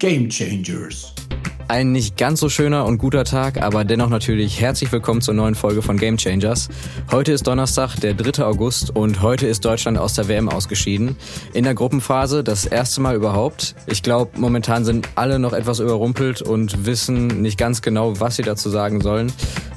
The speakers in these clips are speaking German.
Game Changers. Ein nicht ganz so schöner und guter Tag, aber dennoch natürlich herzlich willkommen zur neuen Folge von Game Changers. Heute ist Donnerstag, der 3. August und heute ist Deutschland aus der WM ausgeschieden. In der Gruppenphase das erste Mal überhaupt. Ich glaube, momentan sind alle noch etwas überrumpelt und wissen nicht ganz genau, was sie dazu sagen sollen.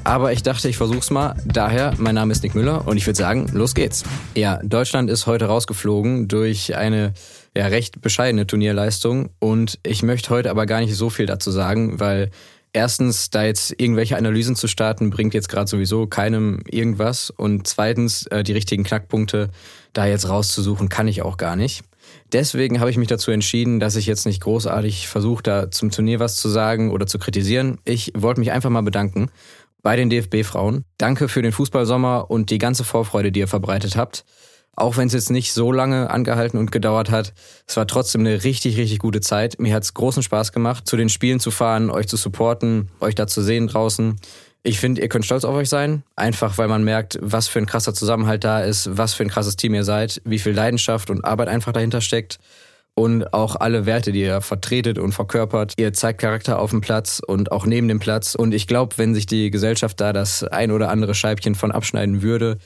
Aber ich dachte, ich versuch's mal. Daher, mein Name ist Nick Müller und ich würde sagen, los geht's. Ja, Deutschland ist heute rausgeflogen durch eine ja, recht bescheidene Turnierleistung. Und ich möchte heute aber gar nicht so viel dazu sagen, weil erstens, da jetzt irgendwelche Analysen zu starten, bringt jetzt gerade sowieso keinem irgendwas. Und zweitens, äh, die richtigen Knackpunkte da jetzt rauszusuchen, kann ich auch gar nicht. Deswegen habe ich mich dazu entschieden, dass ich jetzt nicht großartig versuche, da zum Turnier was zu sagen oder zu kritisieren. Ich wollte mich einfach mal bedanken bei den DFB-Frauen. Danke für den Fußballsommer und die ganze Vorfreude, die ihr verbreitet habt. Auch wenn es jetzt nicht so lange angehalten und gedauert hat, es war trotzdem eine richtig, richtig gute Zeit. Mir hat es großen Spaß gemacht, zu den Spielen zu fahren, euch zu supporten, euch da zu sehen draußen. Ich finde, ihr könnt stolz auf euch sein, einfach weil man merkt, was für ein krasser Zusammenhalt da ist, was für ein krasses Team ihr seid, wie viel Leidenschaft und Arbeit einfach dahinter steckt und auch alle Werte, die ihr vertretet und verkörpert. Ihr zeigt Charakter auf dem Platz und auch neben dem Platz. Und ich glaube, wenn sich die Gesellschaft da das ein oder andere Scheibchen von abschneiden würde,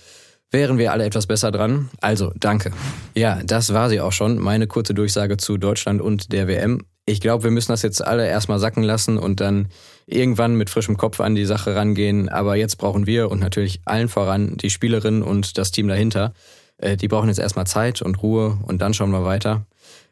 wären wir alle etwas besser dran. Also, danke. Ja, das war sie auch schon, meine kurze Durchsage zu Deutschland und der WM. Ich glaube, wir müssen das jetzt alle erstmal sacken lassen und dann irgendwann mit frischem Kopf an die Sache rangehen. Aber jetzt brauchen wir und natürlich allen voran die Spielerinnen und das Team dahinter. Äh, die brauchen jetzt erstmal Zeit und Ruhe und dann schauen wir weiter.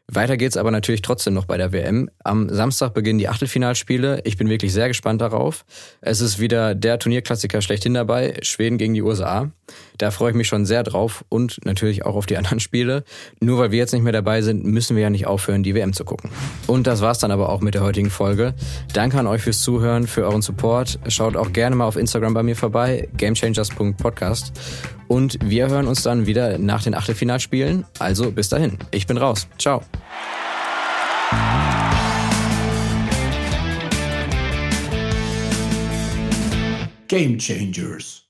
Weiter geht's aber natürlich trotzdem noch bei der WM. Am Samstag beginnen die Achtelfinalspiele. Ich bin wirklich sehr gespannt darauf. Es ist wieder der Turnierklassiker schlechthin dabei, Schweden gegen die USA. Da freue ich mich schon sehr drauf und natürlich auch auf die anderen Spiele. Nur weil wir jetzt nicht mehr dabei sind, müssen wir ja nicht aufhören, die WM zu gucken. Und das war's dann aber auch mit der heutigen Folge. Danke an euch fürs Zuhören, für euren Support. Schaut auch gerne mal auf Instagram bei mir vorbei, gamechangers.podcast. Und wir hören uns dann wieder nach den Achtelfinalspielen. Also bis dahin. Ich bin raus. Ciao. Game Changers.